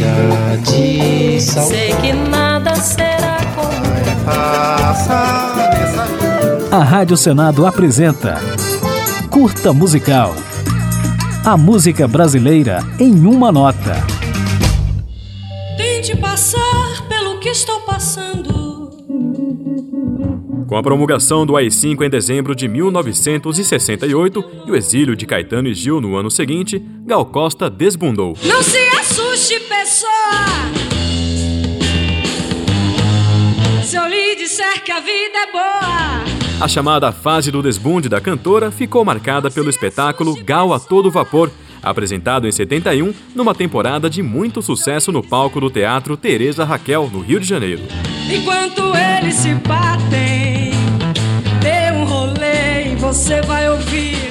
chega de saudade. Sei que nada será como A Rádio Senado apresenta Curta Musical. A música brasileira em uma nota. Tente passar pelo que estou passando. Com a promulgação do AI-5 em dezembro de 1968 e o exílio de Caetano e Gil no ano seguinte, Gal Costa desbundou. Não se assuste, pessoa. Se eu lhe disser que a vida é boa. A chamada fase do desbunde da cantora ficou marcada pelo espetáculo Gal a Todo Vapor, apresentado em 71 numa temporada de muito sucesso no palco do Teatro Teresa Raquel, no Rio de Janeiro. Enquanto eles se batem, dê um rolê e você vai ouvir.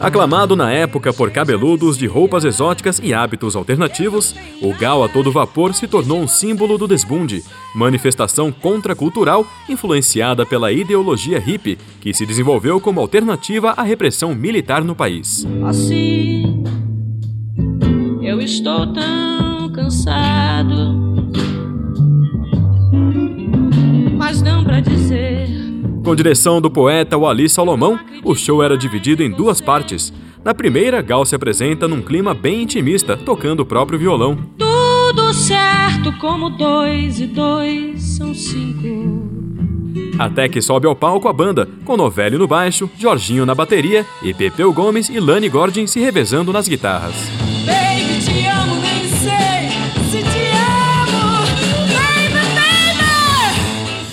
Aclamado na época por cabeludos de roupas exóticas e hábitos alternativos, o Gal a todo vapor se tornou um símbolo do desbunde, manifestação contracultural influenciada pela ideologia hippie, que se desenvolveu como alternativa à repressão militar no país. Assim, eu estou tão cansado. Com direção do poeta Wally Salomão, o show era dividido em duas partes. Na primeira, Gal se apresenta num clima bem intimista, tocando o próprio violão. Tudo certo como dois e dois são cinco. Até que sobe ao palco a banda, com Novelli no baixo, Jorginho na bateria e Pepeu Gomes e Lani Gordon se revezando nas guitarras.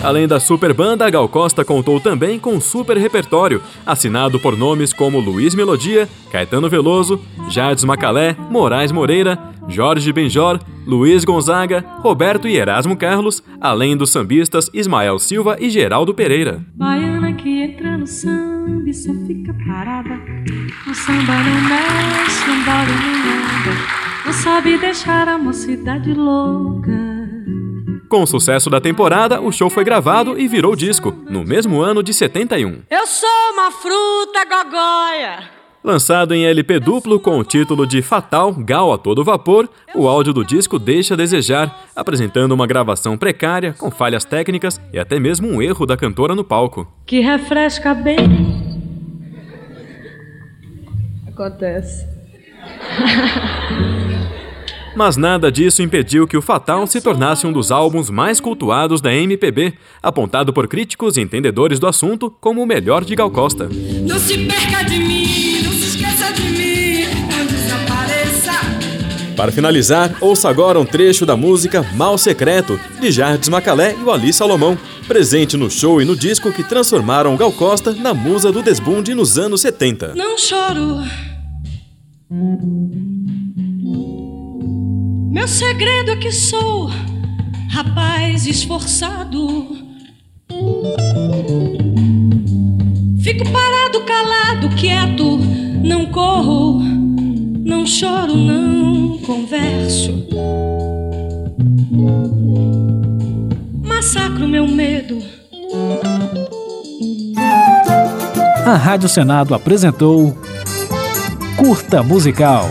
Além da super banda, Gal Costa contou também com um super repertório, assinado por nomes como Luiz Melodia, Caetano Veloso, Jardim Macalé, Moraes Moreira, Jorge Benjor, Luiz Gonzaga, Roberto e Erasmo Carlos, além dos sambistas Ismael Silva e Geraldo Pereira. Baiana que entra no samba e só fica parada. Samba não mexe. Não sabe deixar a mocidade louca. Com o sucesso da temporada, o show foi gravado e virou disco, no mesmo ano de 71. Eu sou uma fruta gogóia. Lançado em LP duplo com o título de Fatal Gal a Todo Vapor, o áudio do disco deixa a desejar, apresentando uma gravação precária, com falhas técnicas e até mesmo um erro da cantora no palco. Que refresca bem. Acontece. Mas nada disso impediu que o Fatal se tornasse um dos álbuns mais cultuados da MPB, apontado por críticos e entendedores do assunto como o melhor de Gal Costa. Não se perca de mim, não se esqueça de mim, não desapareça. Para finalizar, ouça agora um trecho da música Mal Secreto, de Jardim Macalé e Wally Salomão, presente no show e no disco que transformaram Gal Costa na musa do desbunde nos anos 70. Não choro. Meu segredo é que sou rapaz esforçado. Fico parado, calado, quieto, não corro, não choro, não converso. Massacro meu medo. A Rádio Senado apresentou Curta Musical.